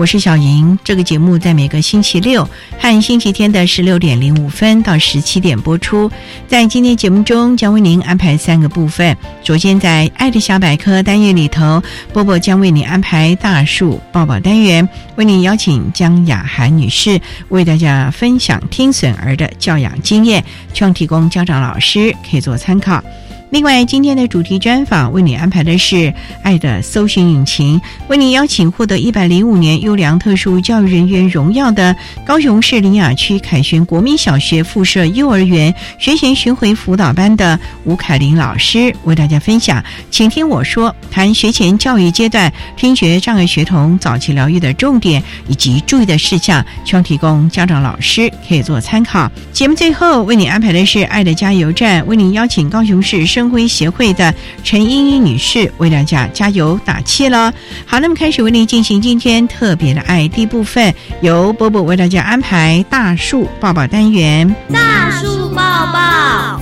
我是小莹，这个节目在每个星期六和星期天的十六点零五分到十七点播出。在今天节目中，将为您安排三个部分。首先，在《爱的小百科》单元里头，波波将为您安排大树抱抱单元，为您邀请江雅涵女士为大家分享听损儿的教养经验，希望提供家长老师可以做参考。另外，今天的主题专访为你安排的是《爱的搜寻引擎》，为你邀请获得一百零五年优良特殊教育人员荣耀的高雄市林雅区凯旋国民小学附设幼儿园学前巡回辅导班的吴凯琳老师为大家分享。请听我说，谈学前教育阶段听觉障碍学童早期疗愈的重点以及注意的事项，希望提供家长老师可以做参考。节目最后为你安排的是《爱的加油站》，为你邀请高雄市生辉协会的陈英英女士为大家加油打气了。好，那么开始为您进行今天特别的爱第一部分，由波波为大家安排大树抱抱单元。大树抱抱，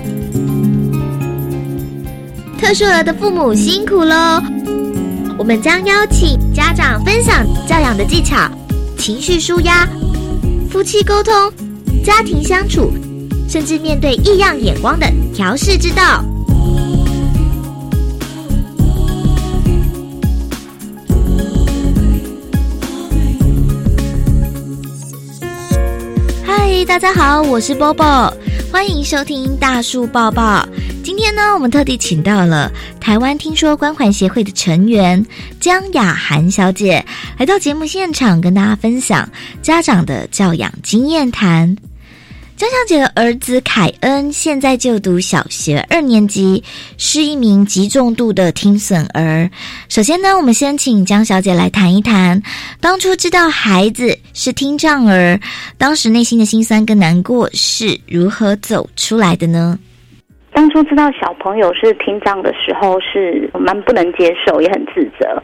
特殊儿的父母辛苦喽！我们将邀请家长分享教养的技巧、情绪舒压、夫妻沟通、家庭相处，甚至面对异样眼光的调试之道。大家好，我是波波，欢迎收听大树抱抱。今天呢，我们特地请到了台湾听说关怀协会的成员江雅涵小姐来到节目现场，跟大家分享家长的教养经验谈。江小姐的儿子凯恩现在就读小学二年级，是一名极重度的听损儿。首先呢，我们先请江小姐来谈一谈，当初知道孩子是听障儿，当时内心的辛酸跟难过是如何走出来的呢？当初知道小朋友是听障的时候，是蛮不能接受，也很自责。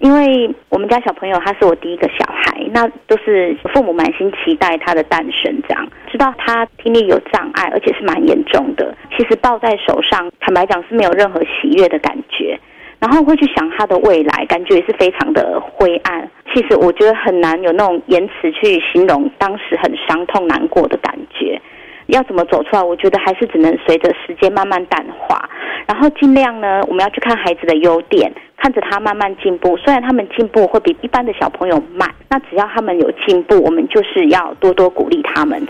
因为我们家小朋友他是我第一个小孩，那都是父母满心期待他的诞生，这样知道他听力有障碍，而且是蛮严重的。其实抱在手上，坦白讲是没有任何喜悦的感觉，然后会去想他的未来，感觉也是非常的灰暗。其实我觉得很难有那种言辞去形容当时很伤痛难过的感觉。要怎么走出来？我觉得还是只能随着时间慢慢淡化，然后尽量呢，我们要去看孩子的优点，看着他慢慢进步。虽然他们进步会比一般的小朋友慢，那只要他们有进步，我们就是要多多鼓励他们。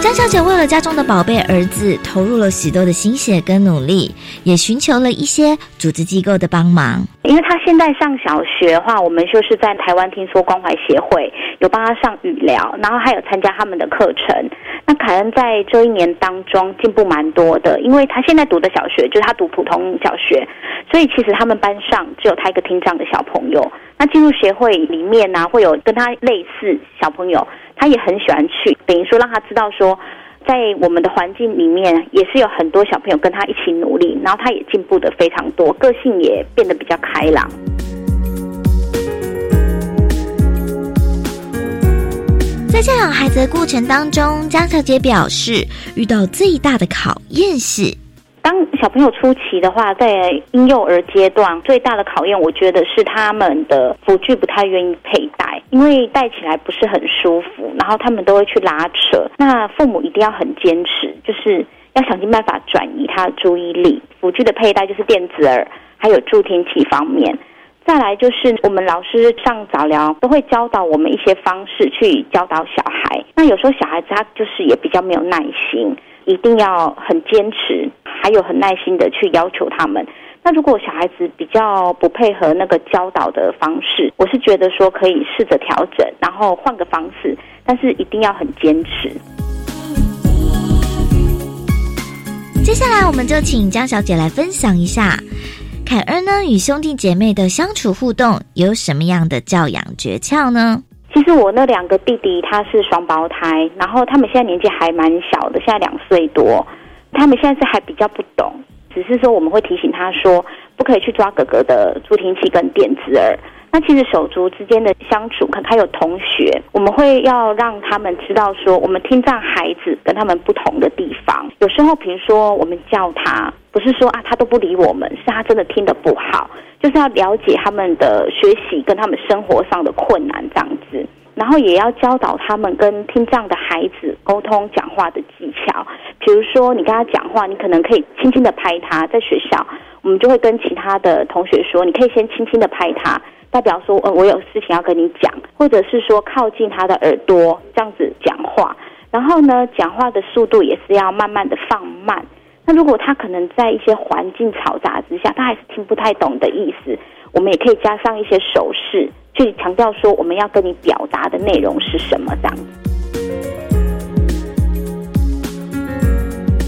江小姐为了家中的宝贝儿子，投入了许多的心血跟努力，也寻求了一些组织机构的帮忙。因为他现在上小学的话，我们就是在台湾听说关怀协会有帮他上语疗，然后还有参加他们的课程。那凯恩在这一年当中进步蛮多的，因为他现在读的小学就是他读普通小学，所以其实他们班上只有他一个听障的小朋友。那进入协会里面呢，会有跟他类似小朋友。他也很喜欢去，等于说让他知道说，在我们的环境里面也是有很多小朋友跟他一起努力，然后他也进步的非常多，个性也变得比较开朗。在教养孩子的过程当中，江小姐表示，遇到最大的考验是。当小朋友初期的话，在婴幼儿阶段，最大的考验，我觉得是他们的辅具不太愿意佩戴，因为戴起来不是很舒服，然后他们都会去拉扯。那父母一定要很坚持，就是要想尽办法转移他的注意力。辅具的佩戴就是电子耳，还有助听器方面。再来就是我们老师上早疗都会教导我们一些方式去教导小孩。那有时候小孩子他就是也比较没有耐心。一定要很坚持，还有很耐心的去要求他们。那如果小孩子比较不配合那个教导的方式，我是觉得说可以试着调整，然后换个方式，但是一定要很坚持。接下来我们就请江小姐来分享一下，凯恩呢与兄弟姐妹的相处互动有什么样的教养诀窍呢？其实我那两个弟弟他是双胞胎，然后他们现在年纪还蛮小的，现在两岁多。他们现在是还比较不懂，只是说我们会提醒他说，不可以去抓哥哥的助听器跟电子耳。那其实手足之间的相处，可能还有同学，我们会要让他们知道说，我们听障孩子跟他们不同的地方。有时候，比如说我们叫他，不是说啊他都不理我们，是他真的听得不好。就是要了解他们的学习跟他们生活上的困难这样子，然后也要教导他们跟听障的孩子沟通讲话的技巧。比如说，你跟他讲话，你可能可以轻轻的拍他。在学校，我们就会跟其他的同学说，你可以先轻轻的拍他，代表说，呃，我有事情要跟你讲，或者是说靠近他的耳朵这样子讲话。然后呢，讲话的速度也是要慢慢的放慢。那如果他可能在一些环境嘈杂之下，他还是听不太懂的意思，我们也可以加上一些手势，去强调说我们要跟你表达的内容是什么这样。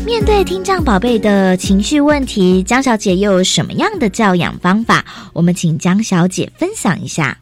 面对听障宝贝的情绪问题，江小姐又有什么样的教养方法？我们请江小姐分享一下。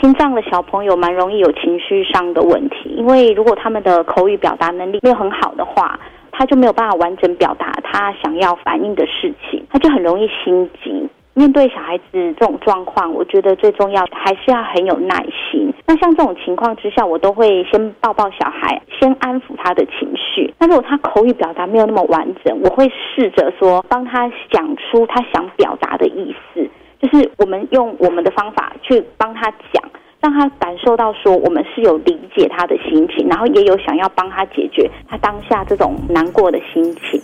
听障的小朋友蛮容易有情绪上的问题，因为如果他们的口语表达能力没有很好的话。他就没有办法完整表达他想要反映的事情，他就很容易心急。面对小孩子这种状况，我觉得最重要还是要很有耐心。那像这种情况之下，我都会先抱抱小孩，先安抚他的情绪。那如果他口语表达没有那么完整，我会试着说帮他讲出他想表达的意思，就是我们用我们的方法去帮他讲。让他感受到说我们是有理解他的心情，然后也有想要帮他解决他当下这种难过的心情。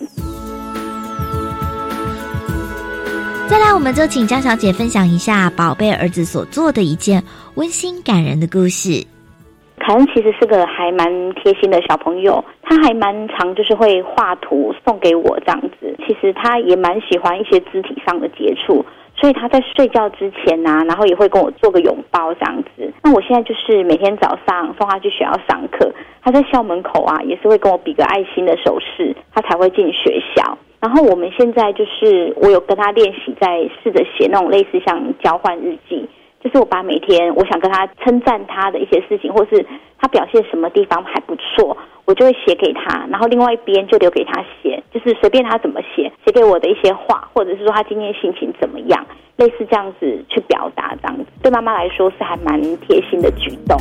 再来，我们就请江小姐分享一下宝贝儿子所做的一件温馨感人的故事。凯恩其实是个还蛮贴心的小朋友，他还蛮常就是会画图送给我这样子。其实他也蛮喜欢一些肢体上的接触。所以他在睡觉之前呐，然后也会跟我做个拥抱这样子。那我现在就是每天早上送他去学校上课，他在校门口啊，也是会跟我比个爱心的手势，他才会进学校。然后我们现在就是我有跟他练习，在试着写那种类似像交换日记。就是我把每天我想跟他称赞他的一些事情，或是他表现什么地方还不错，我就会写给他，然后另外一边就留给他写，就是随便他怎么写，写给我的一些话，或者是说他今天心情怎么样，类似这样子去表达，这样子对妈妈来说是还蛮贴心的举动。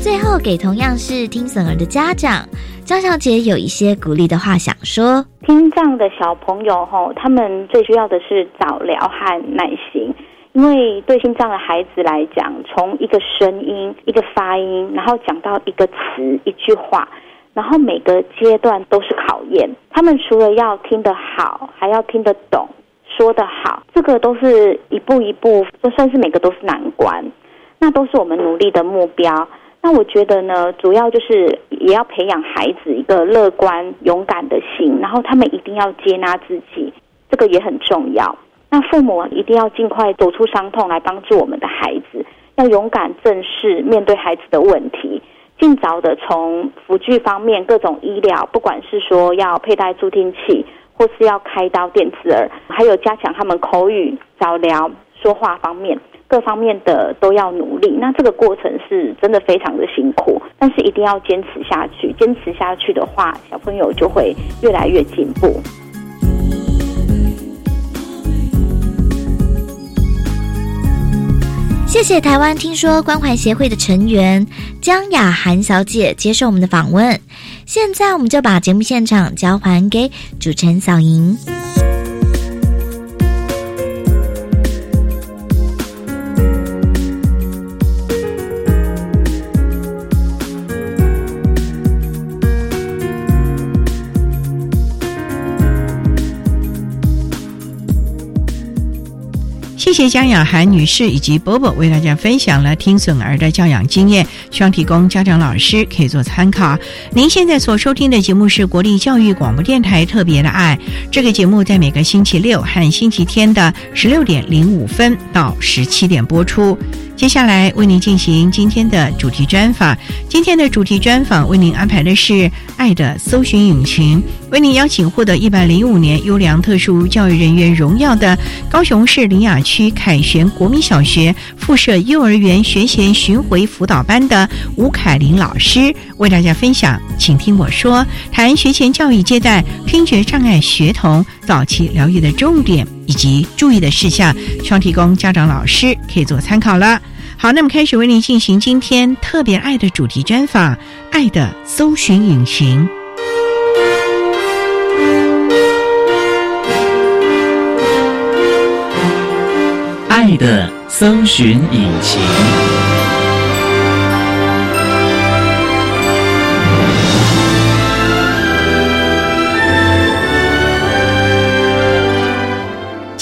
最后，给同样是听损儿的家长张小姐有一些鼓励的话想说：听障的小朋友吼，他们最需要的是早疗和耐心，因为对听障的孩子来讲，从一个声音、一个发音，然后讲到一个词、一句话，然后每个阶段都是考验。他们除了要听得好，还要听得懂，说得好，这个都是一步一步，都算是每个都是难关，那都是我们努力的目标。那我觉得呢，主要就是也要培养孩子一个乐观、勇敢的心，然后他们一定要接纳自己，这个也很重要。那父母一定要尽快走出伤痛，来帮助我们的孩子，要勇敢正视面对孩子的问题，尽早的从辅具方面各种医疗，不管是说要佩戴助听器，或是要开刀电刺耳，还有加强他们口语、早疗、说话方面。各方面的都要努力，那这个过程是真的非常的辛苦，但是一定要坚持下去。坚持下去的话，小朋友就会越来越进步。谢谢台湾听说关怀协会的成员江雅涵小姐接受我们的访问。现在我们就把节目现场交还给主持人小莹。谢谢江雅涵女士以及波波为大家分享了听损儿的教养经验，希望提供家长老师可以做参考。您现在所收听的节目是国立教育广播电台特别的爱，这个节目在每个星期六和星期天的十六点零五分到十七点播出。接下来为您进行今天的主题专访。今天的主题专访为您安排的是《爱的搜寻引擎》，为您邀请获得一百零五年优良特殊教育人员荣耀的高雄市林雅区区凯旋国民小学附设幼儿园学前巡回辅导班的吴凯琳老师，为大家分享。请听我说，谈学前教育阶段听觉障碍学童早期疗愈的重点以及注意的事项，希望提供家长老师可以做参考了。好，那么开始为您进行今天特别爱的主题专访，《爱的搜寻引擎》。爱的搜寻引擎。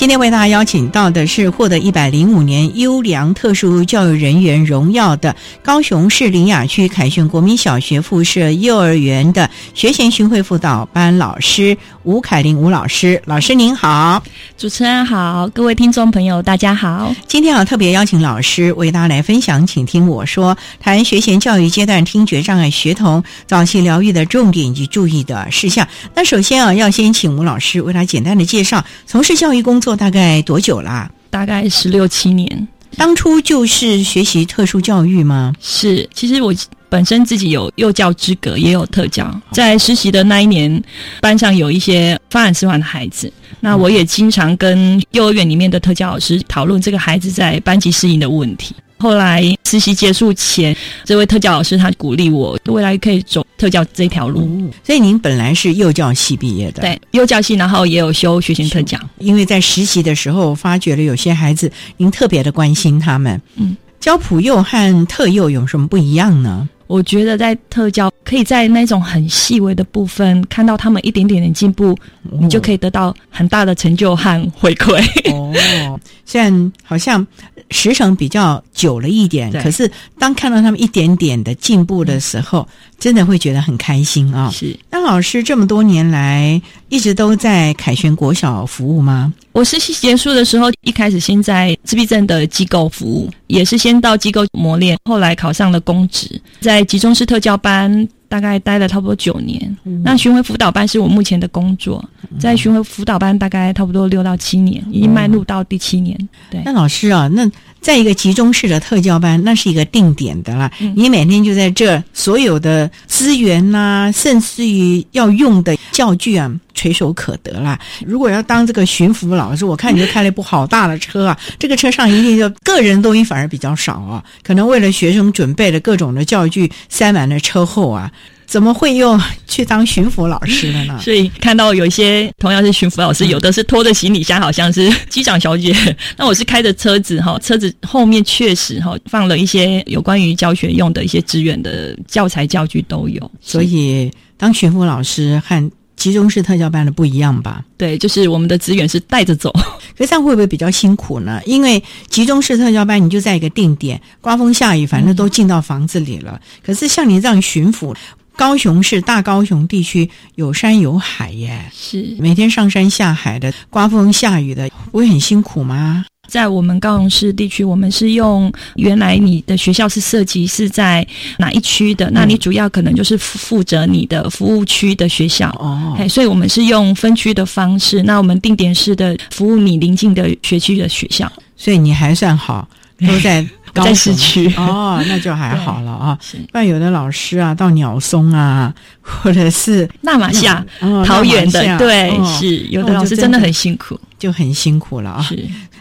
今天为大家邀请到的是获得一百零五年优良特殊教育人员荣耀的高雄市林雅区凯旋国民小学附设幼儿园的学前巡回辅导班老师吴凯琳吴老师。老师您好，主持人好，各位听众朋友大家好。今天啊特别邀请老师为大家来分享，请听我说，谈学前教育阶段听觉障碍学童早期疗愈的重点以及注意的事项。那首先啊，要先请吴老师为他简单的介绍从事教育工作大概多久啦？大概十六七年。当初就是学习特殊教育吗？是，其实我本身自己有幼教资格，也有特教。在实习的那一年，班上有一些发展迟缓的孩子，那我也经常跟幼儿园里面的特教老师讨论这个孩子在班级适应的问题。后来实习结束前，这位特教老师他鼓励我未来可以走特教这条路。所以您本来是幼教系毕业的，对，幼教系，然后也有修学前特教。因为在实习的时候发觉了有些孩子，您特别的关心他们。嗯，教普幼和特幼有什么不一样呢？我觉得在特教可以在那种很细微的部分看到他们一点点的进步，你就可以得到很大的成就和回馈。哦，虽然好像时程比较久了一点，可是当看到他们一点点的进步的时候，真的会觉得很开心啊、是。那老师这么多年来一直都在凯旋国小服务吗？我实习结束的时候，一开始先在自闭症的机构服务，也是先到机构磨练，后来考上了公职，在集中式特教班大概待了差不多九年。那巡回辅导班是我目前的工作，在巡回辅导班大概差不多六到七年，已经迈入到第七年。对，那老师啊，那在一个集中式的特教班，那是一个定点的啦。嗯你每天就在这，所有的资源呐、甚至于要用的教具啊，垂手可得啦。如果要当这个巡抚老师，我看你就开了一部好大的车啊，这个车上一定就个人东西反而比较少啊，可能为了学生准备的各种的教具，塞满了车后啊。怎么会又去当巡抚老师了呢？所以看到有一些同样是巡抚老师，有的是拖着行李箱，好像是机长小姐。那我是开着车子哈，车子后面确实哈放了一些有关于教学用的一些资源的教材教具都有。所以当巡抚老师和集中式特教班的不一样吧？对，就是我们的资源是带着走。可是这样会不会比较辛苦呢？因为集中式特教班，你就在一个定点，刮风下雨，反正都进到房子里了。可是像你这样巡抚，高雄市大高雄地区有山有海耶，是。每天上山下海的，刮风下雨的，不会很辛苦吗？在我们高雄市地区，我们是用原来你的学校是设计是在哪一区的，那你主要可能就是负负责你的服务区的学校。哦，嘿，所以我们是用分区的方式，那我们定点式的服务你邻近的学区的学校，所以你还算好，都在高在市区哦，那就还好了啊。但有的老师啊，到鸟松啊，或者是纳马夏、哦桃园的，对，哦是有的老师真的很辛苦，就很辛苦了啊。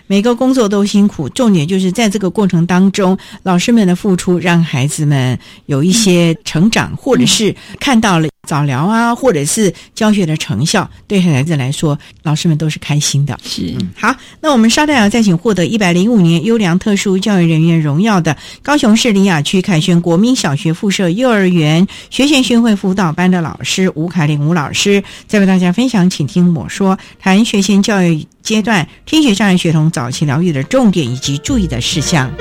是每个工作都辛苦，重点就是在这个过程当中，老师们的付出让孩子们有一些成长，或者是看到了早疗啊，或者是教学的成效，对孩子来说，老师们都是开心的。是好，那我们稍待啊，再请获得一百零五年优良特殊教育人员荣耀的高雄市林雅区凯旋国民小学附设幼儿园学前巡回辅导班的老师吴凯玲吴老师，再为大家分享，请听我说，谈学前教育阶段听觉障碍学童早期疗愈的重点以及注意的事项。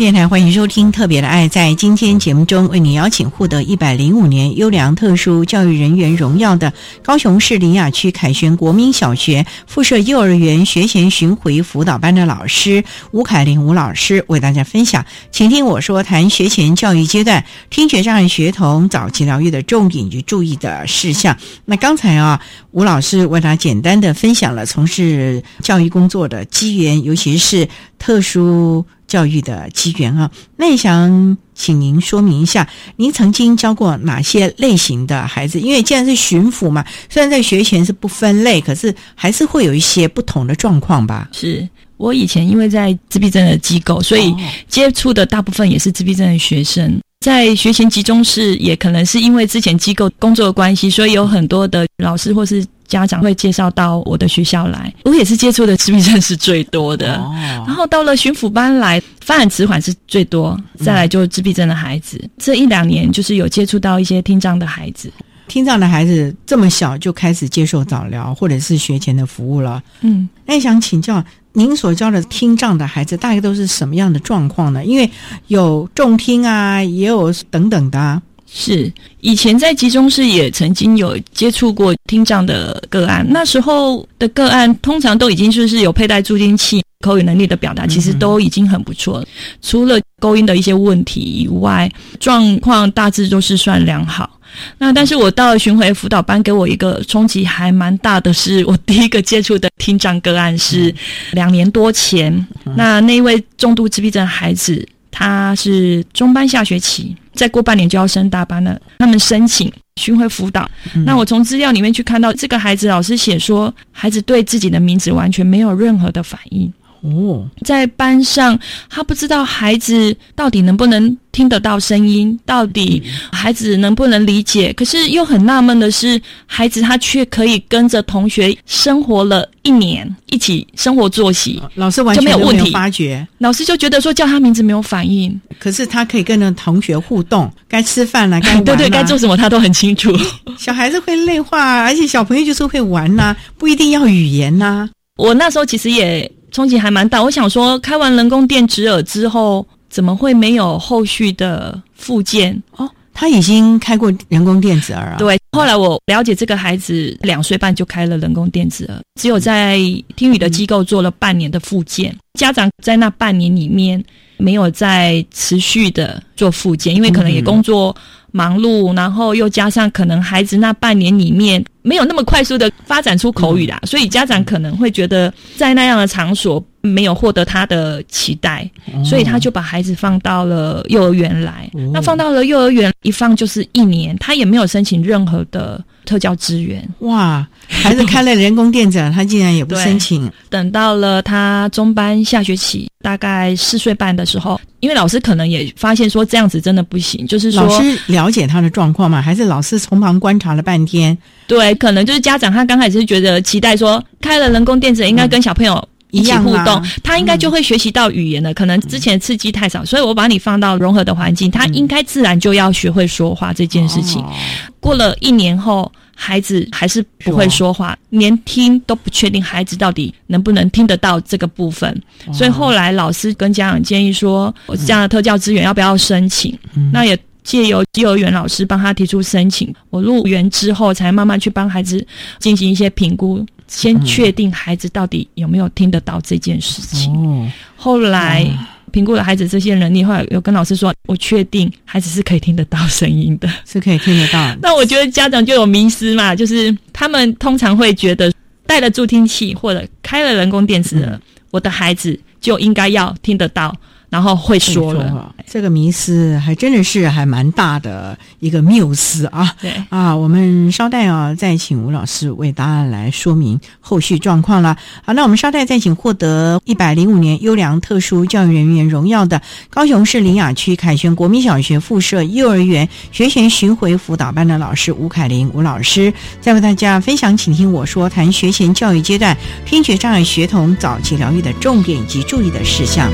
电台欢迎收听《特别的爱》。在今天节目中，为你邀请获得一百零五年优良特殊教育人员荣耀的高雄市林雅区凯旋国民小学附设幼儿园学前巡回辅导班的老师吴凯玲吴老师，为大家分享，请听我说谈学前教育阶段听觉障碍学童早期疗愈的重点及注意的事项。那刚才啊，吴老师为大家简单的分享了从事教育工作的机缘，尤其是特殊。教育的机缘啊，那也想请您说明一下，您曾经教过哪些类型的孩子？因为既然是巡抚嘛，虽然在学前是不分类，可是还是会有一些不同的状况吧？是我以前因为在自闭症的机构，所以接触的大部分也是自闭症的学生。在学前集中室，也可能是因为之前机构工作的关系，所以有很多的老师或是。家长会介绍到我的学校来，我也是接触的自闭症是最多的。然后到了巡抚班来，发展迟缓是最多，再来就是自闭症的孩子。这一两年就是有接触到一些听障的孩子，听障的孩子这么小就开始接受早疗或者是学前的服务了。嗯，那想请教您所教的听障的孩子大概都是什么样的状况呢？因为有重听啊，也有等等的。是以前在集中室也曾经有接触过听障的个案，那时候的个案通常都已经就是有佩戴助听器，口语能力的表达其实都已经很不错了。除了勾音的一些问题以外，状况大致都是算良好。那但是我到巡回辅导班，给我一个冲击还蛮大的，是我第一个接触的听障个案是两年多前，那那位重度自闭症孩子。他是中班下学期，再过半年就要升大班了。他们申请巡回辅导。那我从资料里面去看到，这个孩子老师写说，孩子对自己的名字完全没有任何的反应。哦，在班上，他不知道孩子到底能不能听得到声音，到底孩子能不能理解。可是又很纳闷的是，孩子他却可以跟着同学生活了一年，一起生活作息，老师完全没有问题发觉。老师就觉得说叫他名字没有反应，可是他可以跟着同学互动，该吃饭了，该对对，该做什么他都很清楚。小孩子会内化，而且小朋友就是会玩呐，不一定要语言呐。我那时候其实也。冲击还蛮大，我想说，开完人工电子耳之后，怎么会没有后续的复健？哦，他已经开过人工电子耳啊。对，后来我了解这个孩子两岁半就开了人工电子耳，只有在听语的机构做了半年的复健，家长在那半年里面没有再持续的做复健，因为可能也工作。忙碌，然后又加上可能孩子那半年里面没有那么快速的发展出口语啦，所以家长可能会觉得在那样的场所没有获得他的期待，所以他就把孩子放到了幼儿园来。那放到了幼儿园一放就是一年，他也没有申请任何的特教资源。哇，孩子开了人工电子，他竟然也不申请。等到了他中班下学期，大概四岁半的时候。因为老师可能也发现说这样子真的不行，就是说老师了解他的状况嘛，还是老师从旁观察了半天？对，可能就是家长他刚开始觉得期待说开了人工电子应该跟小朋友一起互动，他应该就会学习到语言了。可能之前刺激太少，所以我把你放到融合的环境，他应该自然就要学会说话这件事情。过了一年后。孩子还是不会说话，连听都不确定，孩子到底能不能听得到这个部分。所以后来老师跟家长建议说，我这样的特教资源要不要申请？那也借由幼儿园老师帮他提出申请。我入园之后，才慢慢去帮孩子进行一些评估，先确定孩子到底有没有听得到这件事情。后来。评估了孩子这些能力，后来有跟老师说，我确定孩子是可以听得到声音的，是可以听得到。那我觉得家长就有迷失嘛，就是他们通常会觉得带了助听器或者开了人工电子，我的孩子就应该要听得到。然后会说了，这个迷思还真的是还蛮大的一个谬思啊！对啊，我们稍待啊，再请吴老师为答案来说明后续状况了。好，那我们稍待再请获得一百零五年优良特殊教育人员荣耀的高雄市林雅区凯旋国民小学附设幼儿园学前巡回辅导班的老师吴凯琳吴老师，再为大家分享，请听我说谈学前教育阶段听觉障碍学童早期疗愈的重点以及注意的事项。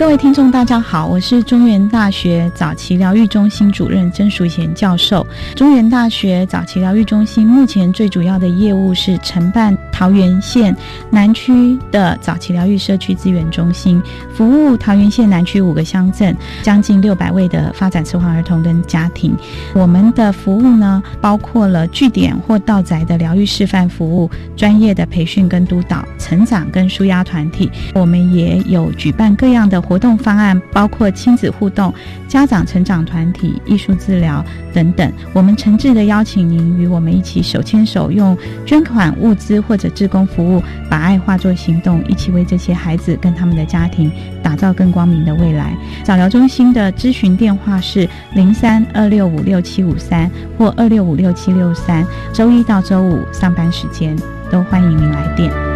各位听众，大家好，我是中原大学早期疗愈中心主任曾淑贤教授。中原大学早期疗愈中心目前最主要的业务是承办桃园县南区的早期疗愈社区资源中心，服务桃园县南区五个乡镇将近六百位的发展迟缓儿童跟家庭。我们的服务呢，包括了据点或道宅的疗愈示范服务、专业的培训跟督导、成长跟舒压团体。我们也有举办各样的活。动方案包括亲子互动、家长成长团体、艺术治疗等等。我们诚挚的邀请您与我们一起手牵手，用捐款物资或者志工服务，把爱化作行动，一起为这些孩子跟他们的家庭打造更光明的未来。早疗中心的咨询电话是零三二六五六七五三或二六五六七六三，周一到周五上班时间都欢迎您来电。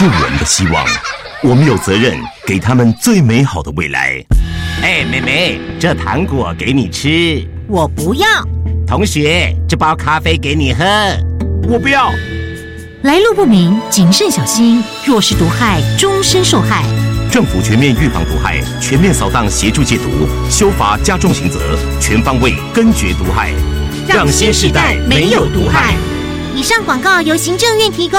是我们的希望，我们有责任给他们最美好的未来。哎，妹妹，这糖果给你吃。我不要。同学，这包咖啡给你喝。我不要。来路不明，谨慎小心。若是毒害，终身受害。政府全面预防毒害，全面扫荡协助戒毒，修法加重刑责，全方位根绝毒害，让新时代没有毒害。以上广告由行政院提供。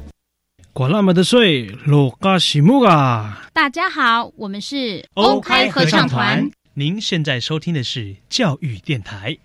管那么的水，落嘎西木啊！大家好，我们是欧开合唱团。您现在收听的是教育电台。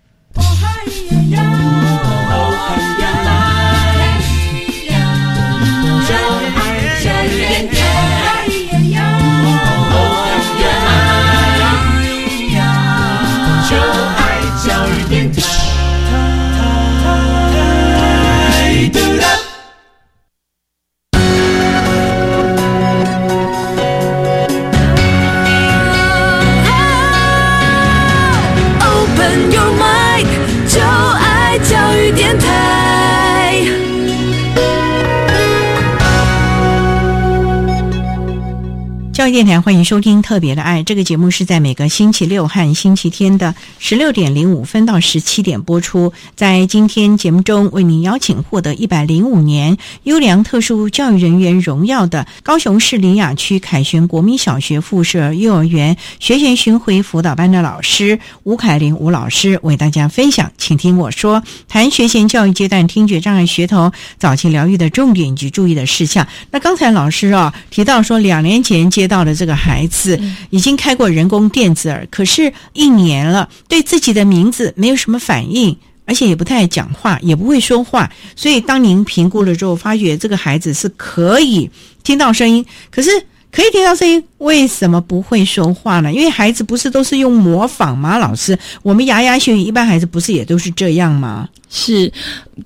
电台欢迎收听《特别的爱》这个节目，是在每个星期六和星期天的十六点零五分到十七点播出。在今天节目中，为您邀请获得一百零五年优良特殊教育人员荣耀的高雄市林雅区凯旋国民小学附设幼儿园学前巡回辅导班的老师吴凯玲吴老师为大家分享。请听我说，谈学前教育阶段听觉障碍学童早期疗愈的重点及注意的事项。那刚才老师啊提到说，两年前接到的这个孩子已经开过人工电子耳，可是一年了，对自己的名字没有什么反应，而且也不太讲话，也不会说话。所以当您评估了之后，发觉这个孩子是可以听到声音，可是可以听到声音，为什么不会说话呢？因为孩子不是都是用模仿吗？老师，我们牙牙学语，一般孩子不是也都是这样吗？是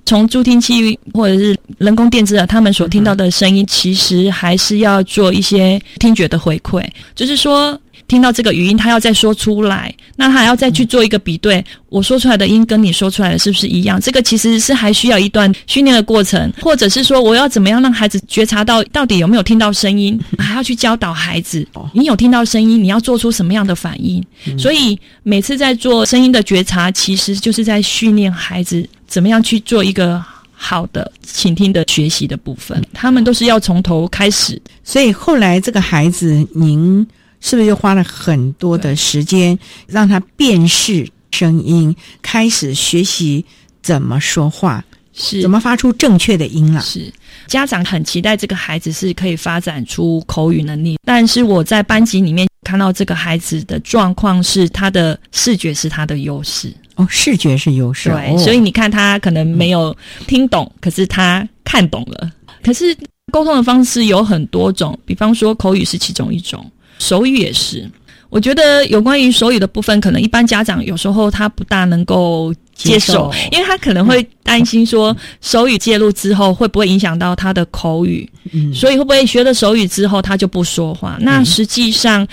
从助听器或者是人工电子耳，他们所听到的声音，其实还是要做一些听觉的回馈，就是说。听到这个语音，他要再说出来，那他还要再去做一个比对，我说出来的音跟你说出来的是不是一样？这个其实是还需要一段训练的过程，或者是说我要怎么样让孩子觉察到到底有没有听到声音，还要去教导孩子，你有听到声音，你要做出什么样的反应？所以每次在做声音的觉察，其实就是在训练孩子怎么样去做一个好的倾听的学习的部分。他们都是要从头开始，所以后来这个孩子，您。是不是又花了很多的时间让他辨识声音，开始学习怎么说话，是怎么发出正确的音了？是家长很期待这个孩子是可以发展出口语能力，但是我在班级里面看到这个孩子的状况是他的视觉是他的优势哦，视觉是优势，对，所以你看他可能没有听懂，可是他看懂了。可是沟通的方式有很多种，比方说口语是其中一种。手语也是，我觉得有关于手语的部分，可能一般家长有时候他不大能够接受，因为他可能会担心说手语介入之后会不会影响到他的口语，所以会不会学了手语之后他就不说话？那实际上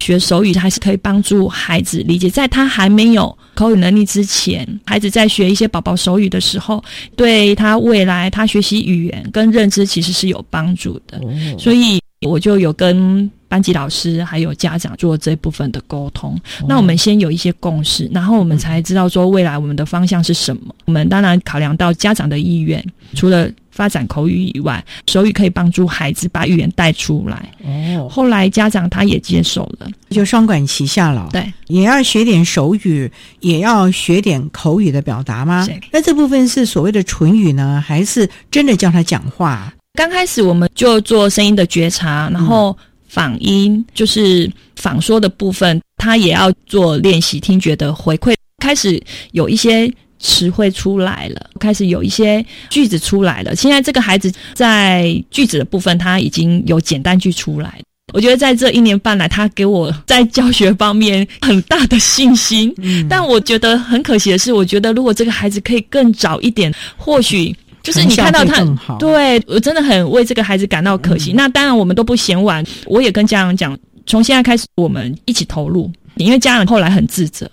学手语还是可以帮助孩子理解，在他还没有口语能力之前，孩子在学一些宝宝手语的时候，对他未来他学习语言跟认知其实是有帮助的，所以我就有跟。班级老师还有家长做这部分的沟通。那我们先有一些共识，然后我们才知道说未来我们的方向是什么。我们当然考量到家长的意愿，除了发展口语以外，手语可以帮助孩子把语言带出来。哦，后来家长他也接受了，就双管齐下了。对，也要学点手语，也要学点口语的表达吗？那这部分是所谓的唇语呢，还是真的教他讲话？刚开始我们就做声音的觉察，然后仿音就是仿说的部分，他也要做练习听觉的回馈，开始有一些。词汇出来了，开始有一些句子出来了。现在这个孩子在句子的部分，他已经有简单句出来。我觉得在这一年半来，他给我在教学方面很大的信心。嗯，但我觉得很可惜的是，我觉得如果这个孩子可以更早一点，或许就是你看到他，对我真的很为这个孩子感到可惜。那当然，我们都不嫌晚。我也跟家长讲，从现在开始，我们一起投入，因为家长后来很自责。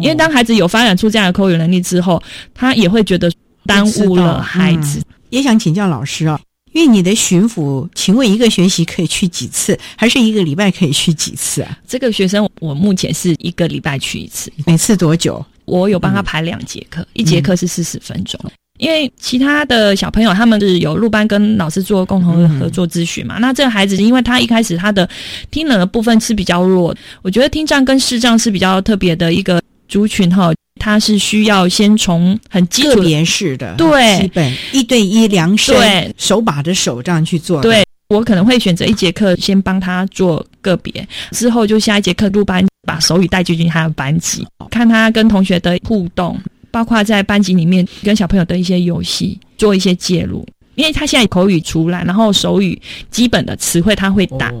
因为当孩子有发展出这样的口语能力之后，他也会觉得耽误了孩子。也想请教老师啊，因为你的巡抚，请问一个学期可以去几次，还是一个礼拜可以去几次啊？这个学生我目前是一个礼拜去一次，每次多久？我有帮他排两节课，一节课是四十分钟。因为其他的小朋友他们是有入班跟老师做共同的合作咨询嘛，那这个孩子因为他一开始他的听能的部分是比较弱，我觉得听障跟视障是比较特别的一个族群哈，他是需要先从很基础别式的对基本一对一量身手把着手这样去做。对我可能会选择一节课先帮他做个别，之后就下一节课入班把手语带进去他的班级，看他跟同学的互动。包括在班级里面跟小朋友的一些游戏做一些介入，因为他现在口语出来，然后手语基本的词汇他会打。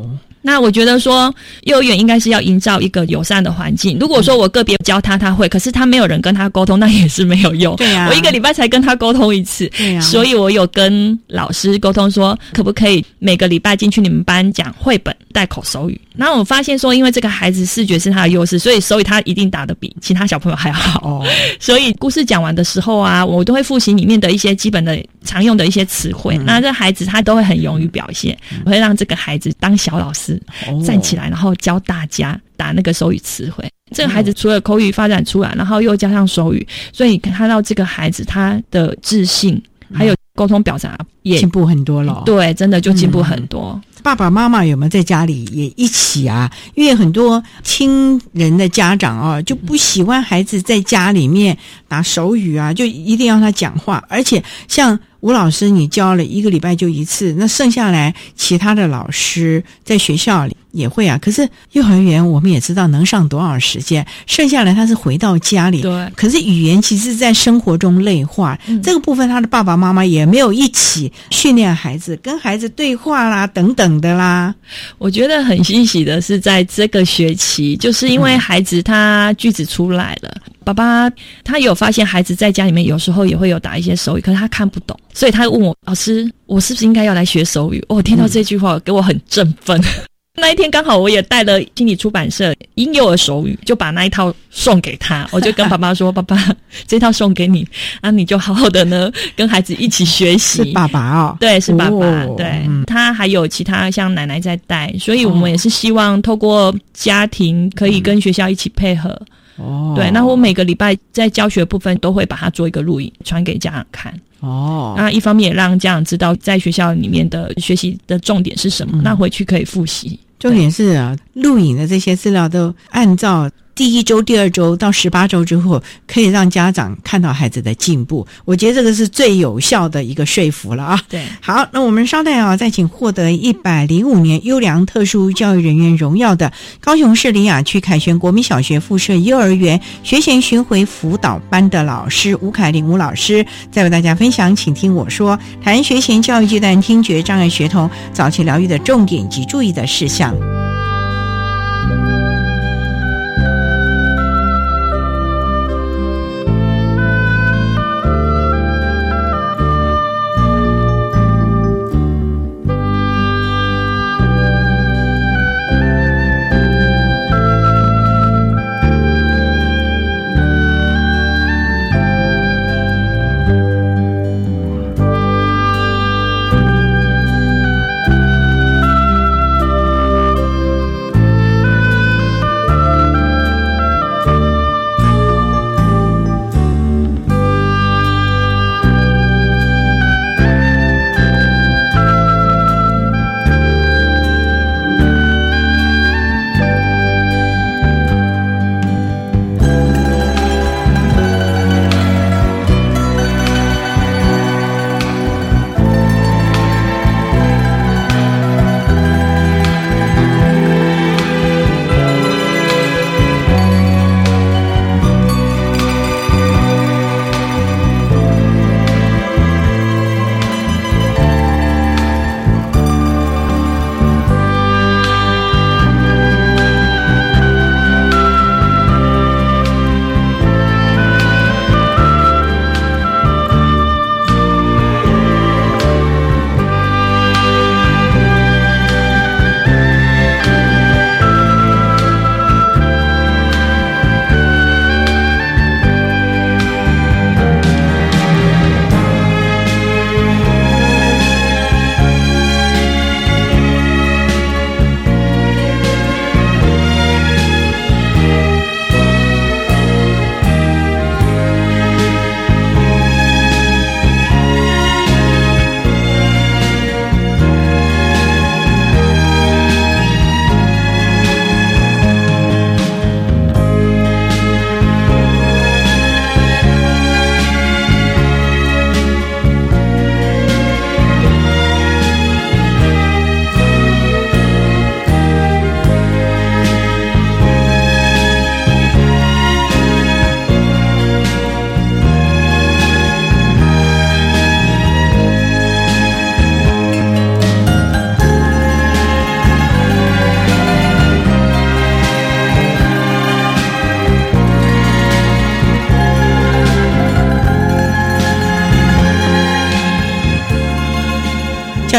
那我觉得说，幼儿园应该是要营造一个友善的环境。如果说我个别教他，他会，可是他没有人跟他沟通，那也是没有用。对呀，我一个礼拜才跟他沟通一次。对呀，所以我有跟老师沟通说，可不可以每个礼拜进去你们班讲绘本、带口手语。然后我发现说，因为这个孩子视觉是他的优势，所以手语他一定打得比其他小朋友还好。哦，所以故事讲完的时候啊，我都会复习里面的一些基本的常用的一些词汇。那这孩子他都会很勇于表现，我会让这个孩子当小老师站起。来，然后教大家打那个手语词汇。这个孩子除了口语发展出来，然后又加上手语，所以看到这个孩子他的自信还有沟通表达也进步很多了。对，真的就进步很多。爸爸妈妈有没有在家里也一起啊？因为很多亲人的家长啊，就不喜欢孩子在家里面打手语啊，就一定要他讲话，而且像。吴老师，你教了一个礼拜就一次，那剩下来其他的老师在学校里。也会啊。可是幼儿园我们也知道能上多少时间，剩下来他是回到家里。对。可是语言其实，在生活中内化这个部分，他的爸爸妈妈也没有一起训练孩子，跟孩子对话啦，等等的啦。我觉得很欣喜的是，在这个学期，就是因为孩子他句子出来了。爸爸他有发现孩子在家里面有时候也会有打一些手语，可是他看不懂，所以他问我老师，我是不是应该要来学手语？哦，听到这句话给我很振奋。那一天刚好我也带了心理出版社婴幼儿手语，就把那一套送给他。我就跟爸爸说：“爸爸，这套送给你，那你就好好的呢，跟孩子一起学习。”是爸爸哦，对，是爸爸。对他还有其他像奶奶在带，所以我们也是希望透过家庭可以跟学校一起配合。哦，对，那我每个礼拜在教学部分都会把它做一个录影传给家长看。哦，那一方面也让家长知道在学校里面的学习的重点是什么，那回去可以复习。重点是啊，录影的这些资料都按照。第一周、第二周到十八周之后，可以让家长看到孩子的进步。我觉得这个是最有效的一个说服了啊。对，好，那我们稍待啊，再请获得一百零五年优良特殊教育人员荣耀的高雄市林雅区凯旋国民小学附设幼儿园学前巡回辅导班的老师吴凯玲吴老师，再为大家分享，请听我说，谈学前教育阶段听觉障碍学童早期疗愈的重点及注意的事项。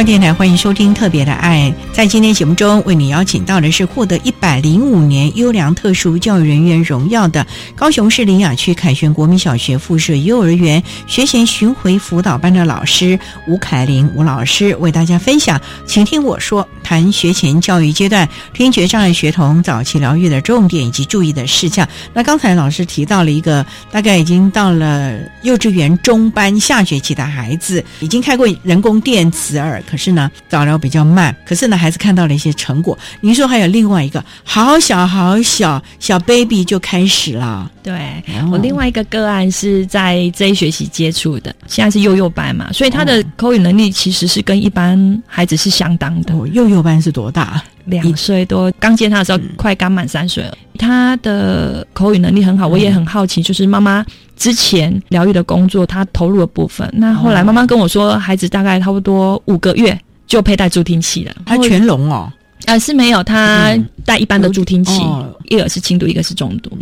电台，欢迎收听《特别的爱》。在今天节目中，为你邀请到的是获得一百零五年优良特殊教育人员荣耀的高雄市林雅区凯旋国民小学附设幼儿园学前巡回辅导班的老师吴凯玲吴老师，为大家分享。请听我说，谈学前教育阶段听觉障碍学童早期疗愈的重点以及注意的事项。那刚才老师提到了一个，大概已经到了幼稚园中班下学期的孩子，已经开过人工电磁耳，可是呢，早疗比较慢，可是呢，还是看到了一些成果。您说还有另外一个，好小好小小 baby 就开始了。对我另外一个个案是在这一学期接触的，现在是幼幼班嘛，所以他的口语能力其实是跟一般孩子是相当的。幼幼班是多大？两岁多，刚见他的时候快刚满三岁了。他的口语能力很好，我也很好奇，就是妈妈之前疗愈的工作，他投入的部分。那后来妈妈跟我说，孩子大概差不多五个月就佩戴助听器了。他全聋哦？啊，是没有，他戴一般的助听器，一个是轻度，一个是重度。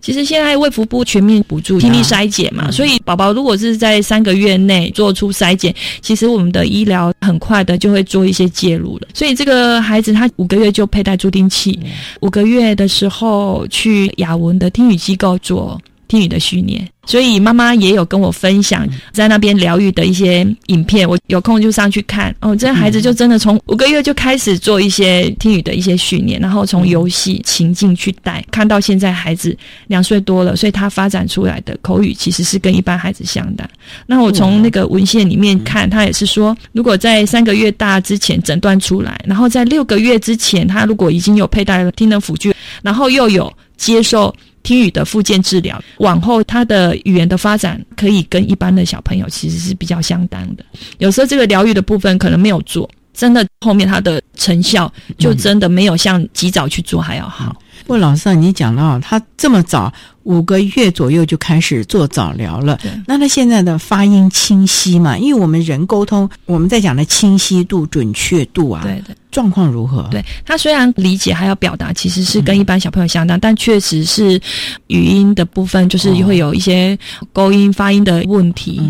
其实现在卫福部全面补助听力筛检嘛，所以宝宝如果是在三个月内做出筛检，其实我们的医疗很快的就会做一些介入了。所以这个孩子他五个月就佩戴助听器，五个月的时候去雅文的听语机构做。听语的训练，所以妈妈也有跟我分享在那边疗愈的一些影片，我有空就上去看。哦，这孩子就真的从五个月就开始做一些听语的一些训练，然后从游戏情境去带，看到现在孩子两岁多了，所以他发展出来的口语其实是跟一般孩子相当。那我从那个文献里面看，他也是说，如果在三个月大之前诊断出来，然后在六个月之前，他如果已经有佩戴了听能辅具，然后又有接受。听语的附件治疗，往后他的语言的发展可以跟一般的小朋友其实是比较相当的。有时候这个疗愈的部分可能没有做，真的后面他的成效就真的没有像及早去做还要好。不过老师，你讲到他这么早。五个月左右就开始做早疗了，那他现在的发音清晰嘛？因为我们人沟通，我们在讲的清晰度、准确度啊，对的状况如何？对他虽然理解还要表达，其实是跟一般小朋友相当，但确实是语音的部分，就是会有一些勾音发音的问题。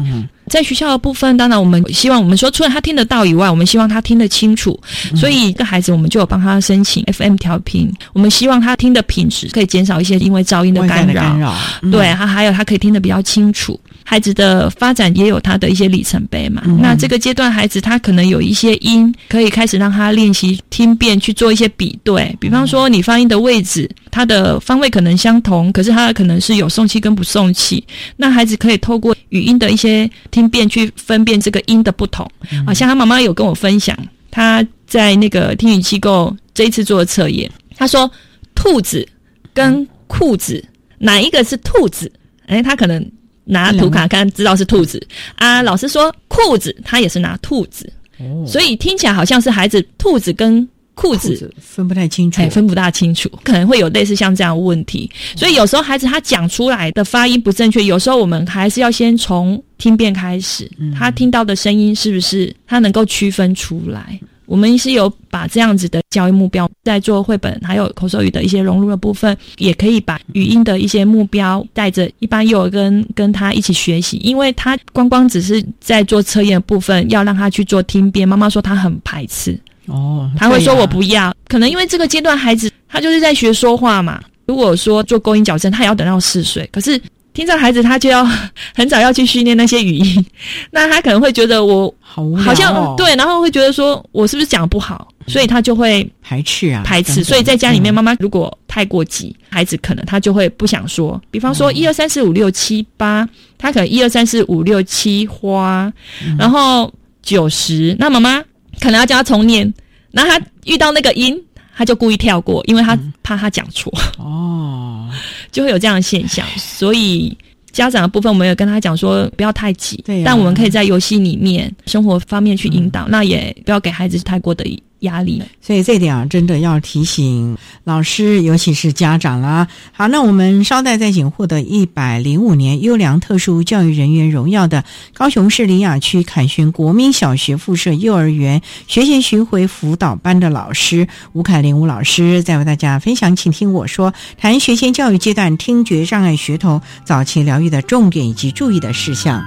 在学校的部分，当然我们希望我们说，除了他听得到以外，我们希望他听得清楚。所以，一个孩子我们就有帮他申请 FM 调频，我们希望他听的品质可以减少一些因为噪音的干扰。对，他还有他可以听得比较清楚。孩子的发展也有他的一些里程碑嘛。那这个阶段孩子他可能有一些音，可以开始让他练习听辨去做一些比对。比方说，你发音的位置，它的方位可能相同，可是它可能是有送气跟不送气。那孩子可以透过语音的一些听辨去分辨这个音的不同。啊，像他妈妈有跟我分享，他在那个听语机构这一次做的测验，他说兔子跟裤子哪一个是兔子？哎，他可能。拿图卡看，知道是兔子啊。老师说裤子，他也是拿兔子，所以听起来好像是孩子兔子跟裤子分不太清楚，哎，分不大清楚，可能会有类似像这样问题。所以有时候孩子他讲出来的发音不正确，有时候我们还是要先从听辨开始，他听到的声音是不是他能够区分出来。我们是有把这样子的教育目标，在做绘本还有口手语的一些融入的部分，也可以把语音的一些目标带着一般幼儿跟跟他一起学习，因为他光光只是在做测验部分，要让他去做听辨，妈妈说他很排斥哦，他会说我不要，可能因为这个阶段孩子他就是在学说话嘛，如果说做勾音矫正，他也要等到四岁，可是。听障孩子他就要很早要去训练那些语音，那他可能会觉得我好好像对，然后会觉得说我是不是讲不好，所以他就会排斥啊排斥。所以在家里面，妈妈如果太过急，孩子可能他就会不想说。比方说一二三四五六七八，他可能一二三四五六七花，然后九十，那妈妈可能要叫他重念，那他遇到那个音。他就故意跳过，因为他怕他讲错。哦，就会有这样的现象。所以家长的部分，我们也跟他讲说，不要太急，但我们可以在游戏里面、生活方面去引导，那也不要给孩子太过的。压力，所以这点啊，真的要提醒老师，尤其是家长啦。好，那我们稍待再请获得一百零五年优良特殊教育人员荣耀的高雄市林雅区凯旋国民小学附设幼儿园学前巡回辅导班的老师吴凯玲吴老师，再为大家分享，请听我说，谈学前教育阶段听觉障碍学童早期疗愈的重点以及注意的事项。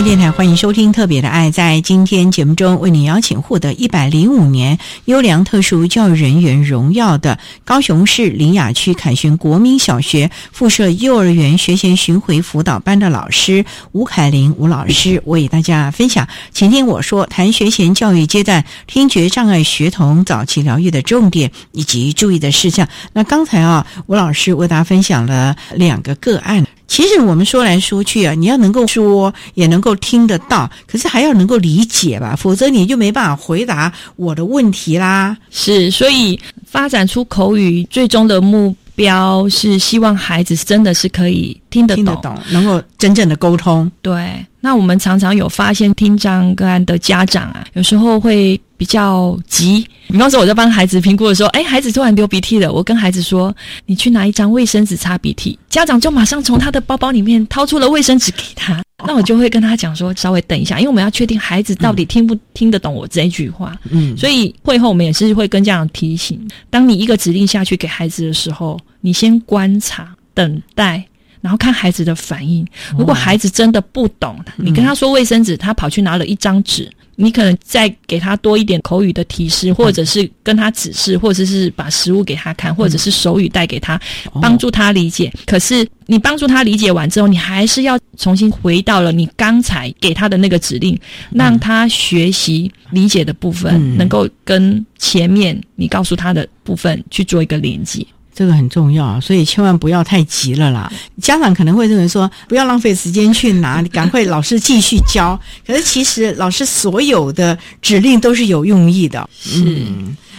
央电台，欢迎收听《特别的爱》。在今天节目中，为您邀请获得一百零五年优良特殊教育人员荣耀的高雄市林雅区凯旋国民小学附设幼儿园学前巡回辅导班的老师吴凯玲吴老师，为大家分享。请听我说，谈学前教育阶段听觉障碍学童早期疗愈的重点以及注意的事项。那刚才啊，吴老师为大家分享了两个个案。其实我们说来说去啊，你要能够说，也能够听得到，可是还要能够理解吧，否则你就没办法回答我的问题啦。是，所以发展出口语最终的目标是希望孩子真的是可以听得懂，能够真正的沟通。对，那我们常常有发现听障个案的家长啊，有时候会。比较急，比方说我在帮孩子评估的时候，哎，孩子突然流鼻涕了，我跟孩子说：“你去拿一张卫生纸擦鼻涕。”家长就马上从他的包包里面掏出了卫生纸给他。那我就会跟他讲说：“稍微等一下，因为我们要确定孩子到底听不听得懂我这一句话。”嗯，所以会后我们也是会跟家长提醒：当你一个指令下去给孩子的时候，你先观察、等待，然后看孩子的反应。如果孩子真的不懂，你跟他说卫生纸，他跑去拿了一张纸。你可能再给他多一点口语的提示，或者是跟他指示，或者是把食物给他看，或者是手语带给他，帮助他理解。可是你帮助他理解完之后，你还是要重新回到了你刚才给他的那个指令，让他学习理解的部分，能够跟前面你告诉他的部分去做一个连接。这个很重要，所以千万不要太急了啦。家长可能会认为说，不要浪费时间去拿，赶快老师继续教。可是其实老师所有的指令都是有用意的。是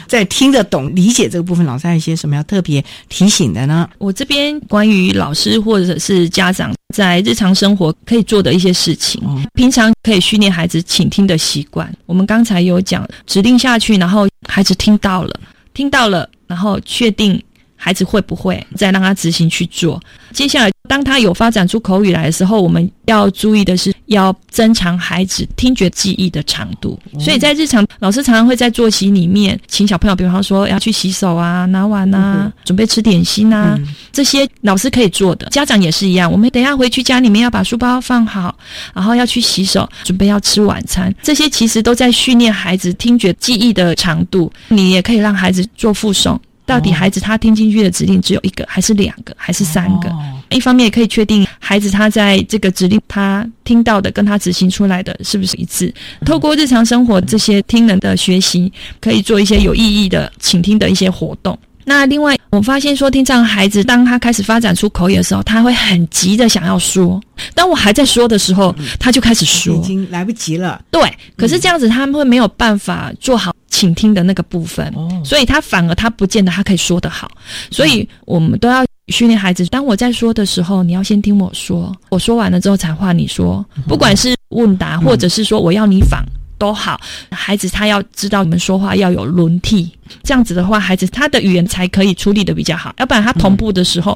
在听得懂、理解这个部分，老师还有一些什么要特别提醒的呢？我这边关于老师或者是家长在日常生活可以做的一些事情，平常可以训练孩子倾听的习惯。我们刚才有讲指令下去，然后孩子听到了，听到了，然后确定。孩子会不会再让他执行去做？接下来，当他有发展出口语来的时候，我们要注意的是要增强孩子听觉记忆的长度。所以在日常，老师常常会在作息里面，请小朋友，比方说要去洗手啊、拿碗啊、准备吃点心啊，这些老师可以做的。家长也是一样，我们等下回去家里面要把书包放好，然后要去洗手，准备要吃晚餐。这些其实都在训练孩子听觉记忆的长度。你也可以让孩子做复诵。到底孩子他听进去的指令只有一个，还是两个，还是三个？一方面也可以确定孩子他在这个指令他听到的跟他执行出来的是不是一致。透过日常生活这些听能的学习，可以做一些有意义的倾听的一些活动。那另外，我发现说，听障孩子当他开始发展出口语的时候，他会很急的想要说。当我还在说的时候，他就开始说，已经来不及了。对，可是这样子他们会没有办法做好倾听的那个部分，所以他反而他不见得他可以说得好。所以我们都要训练孩子，当我在说的时候，你要先听我说，我说完了之后才换你说，不管是问答或者是说我要你仿。都好，孩子他要知道你们说话要有轮替，这样子的话，孩子他的语言才可以处理的比较好。要不然他同步的时候，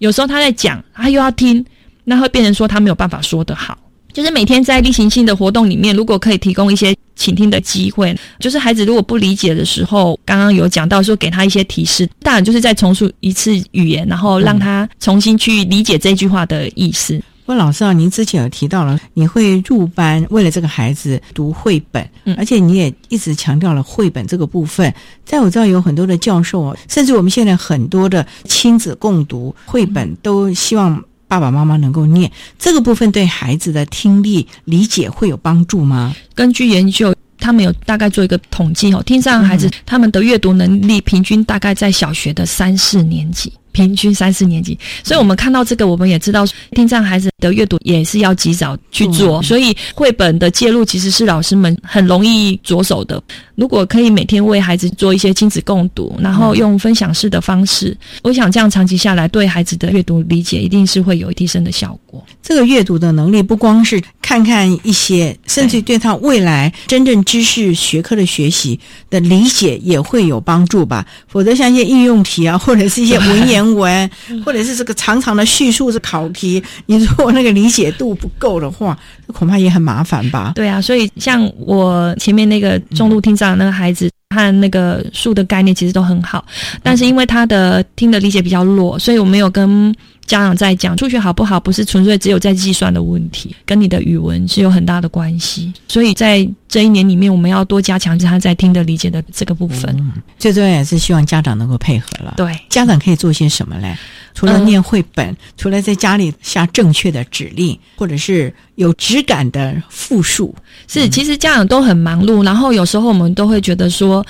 有时候他在讲，他又要听，那会变成说他没有办法说得好。就是每天在例行性的活动里面，如果可以提供一些倾听的机会，就是孩子如果不理解的时候，刚刚有讲到说给他一些提示，当然就是再重述一次语言，然后让他重新去理解这句话的意思。问老师啊，您之前有提到了你会入班为了这个孩子读绘本，而且你也一直强调了绘本这个部分。在我知道有很多的教授，甚至我们现在很多的亲子共读绘本，都希望爸爸妈妈能够念这个部分，对孩子的听力理解会有帮助吗？根据研究，他们有大概做一个统计哦，听障孩子他们的阅读能力平均大概在小学的三四年级。平均三四年级，所以我们看到这个，我们也知道听障孩子的阅读也是要及早去做。所以绘本的介入其实是老师们很容易着手的。如果可以每天为孩子做一些亲子共读，然后用分享式的方式，我想这样长期下来，对孩子的阅读理解一定是会有提升的效果。这个阅读的能力不光是看看一些，甚至对他未来真正知识学科的学习的理解也会有帮助吧？否则像一些应用题啊，或者是一些文言。文，或者是这个长长的叙述是考题，你如果那个理解度不够的话，恐怕也很麻烦吧？对啊，所以像我前面那个中度听障那个孩子。和那个数的概念其实都很好，但是因为他的听的理解比较弱，所以我没有跟。家长在讲数学好不好，不是纯粹只有在计算的问题，跟你的语文是有很大的关系。所以在这一年里面，我们要多加强他在听的理解的这个部分。最重要也是希望家长能够配合了。对，家长可以做些什么嘞？除了念绘本，除了在家里下正确的指令，或者是有质感的复述，是其实家长都很忙碌，然后有时候我们都会觉得说。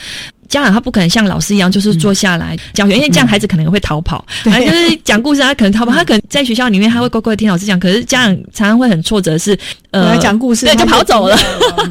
家长他不可能像老师一样，就是坐下来讲学，因为这样孩子可能会逃跑。对，就是讲故事，他可能逃跑，他可能在学校里面他会乖乖听老师讲，可是家长常常会很挫折，是呃讲故事对就跑走了。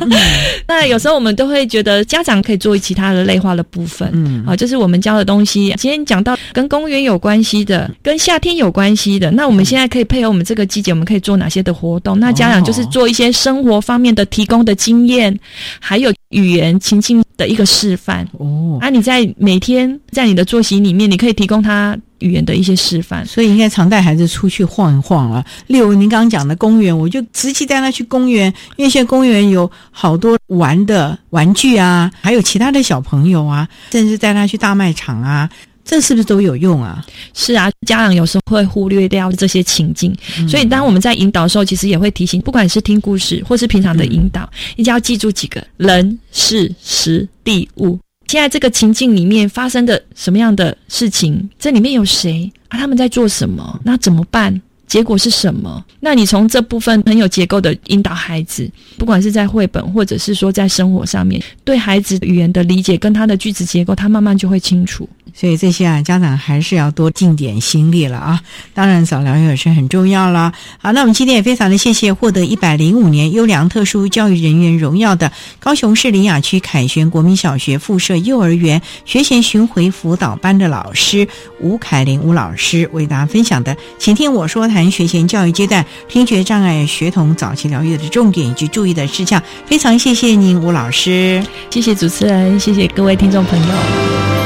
那有时候我们都会觉得家长可以做其他的类化的部分，嗯，啊，就是我们教的东西。今天讲到跟公园有关系的，跟夏天有关系的，那我们现在可以配合我们这个季节，我们可以做哪些的活动？那家长就是做一些生活方面的提供的经验，还有语言情境的一个示范。哦，啊，你在每天在你的作息里面，你可以提供他语言的一些示范，所以应该常带孩子出去晃一晃啊。例如您刚刚讲的公园，我就直接带他去公园，因为现在公园有好多玩的玩具啊，还有其他的小朋友啊，甚至带他去大卖场啊。这是不是都有用啊？是啊，家长有时候会忽略掉这些情境，所以当我们在引导的时候，其实也会提醒，不管是听故事或是平常的引导，一定要记住几个人、事、时、地、物。现在这个情境里面发生的什么样的事情？这里面有谁啊？他们在做什么？那怎么办？结果是什么？那你从这部分很有结构的引导孩子，不管是在绘本或者是说在生活上面，对孩子语言的理解跟他的句子结构，他慢慢就会清楚。所以这些啊，家长还是要多尽点心力了啊！当然，早疗也是很重要了。好，那我们今天也非常的谢谢获得一百零五年优良特殊教育人员荣耀的高雄市林雅区凯旋国民小学附设幼儿园学前巡回辅导班的老师吴凯玲吴老师为大家分享的，请听我说谈学前教育阶段听觉障碍学童早期疗愈的重点以及注意的事项。非常谢谢您，吴老师，谢谢主持人，谢谢各位听众朋友。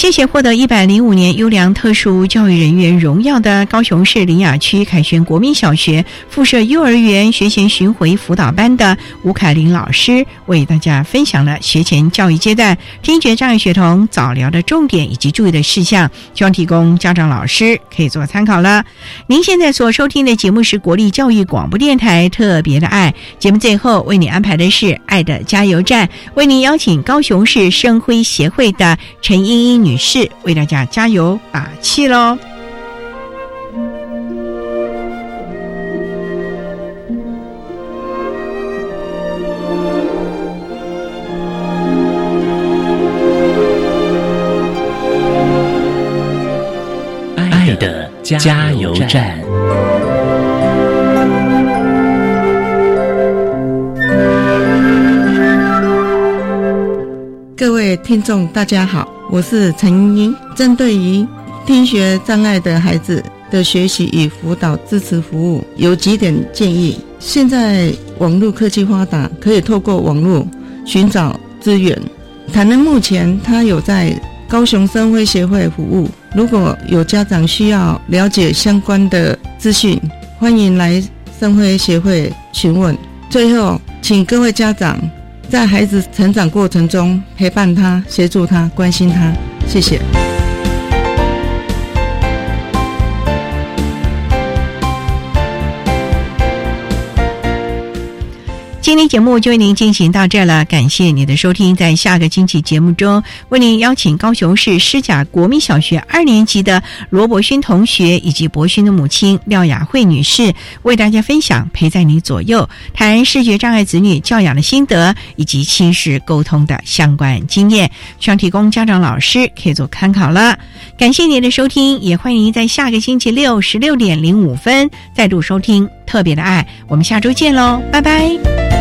谢谢获得一百零五年优良特殊教育人员荣耀的高雄市林雅区凯旋国民小学附设幼儿园学前巡回辅导班的吴凯琳老师，为大家分享了学前教育阶段听觉障碍学童早疗的重点以及注意的事项，希望提供家长老师可以做参考了。您现在所收听的节目是国立教育广播电台特别的爱节目，最后为你安排的是爱的加油站，为您邀请高雄市生辉协会的陈英英女。女士为大家加油打气喽！爱的加油站。各位听众，大家好。我是陈英，针对于听觉障碍的孩子的学习与辅导支持服务，有几点建议。现在网络科技发达，可以透过网络寻找资源。谈论目前他有在高雄生辉协会服务，如果有家长需要了解相关的资讯，欢迎来生辉协会询问。最后，请各位家长。在孩子成长过程中，陪伴他、协助他、关心他，谢谢。今天节目就为您进行到这了，感谢您的收听。在下个星期节目中，为您邀请高雄市师甲国民小学二年级的罗伯勋同学以及博勋的母亲廖雅慧女士，为大家分享陪在你左右，谈视觉障碍子女教养的心得以及亲子沟通的相关经验，希望提供家长老师可以做参考了。感谢您的收听，也欢迎您在下个星期六十六点零五分再度收听特别的爱。我们下周见喽，拜拜。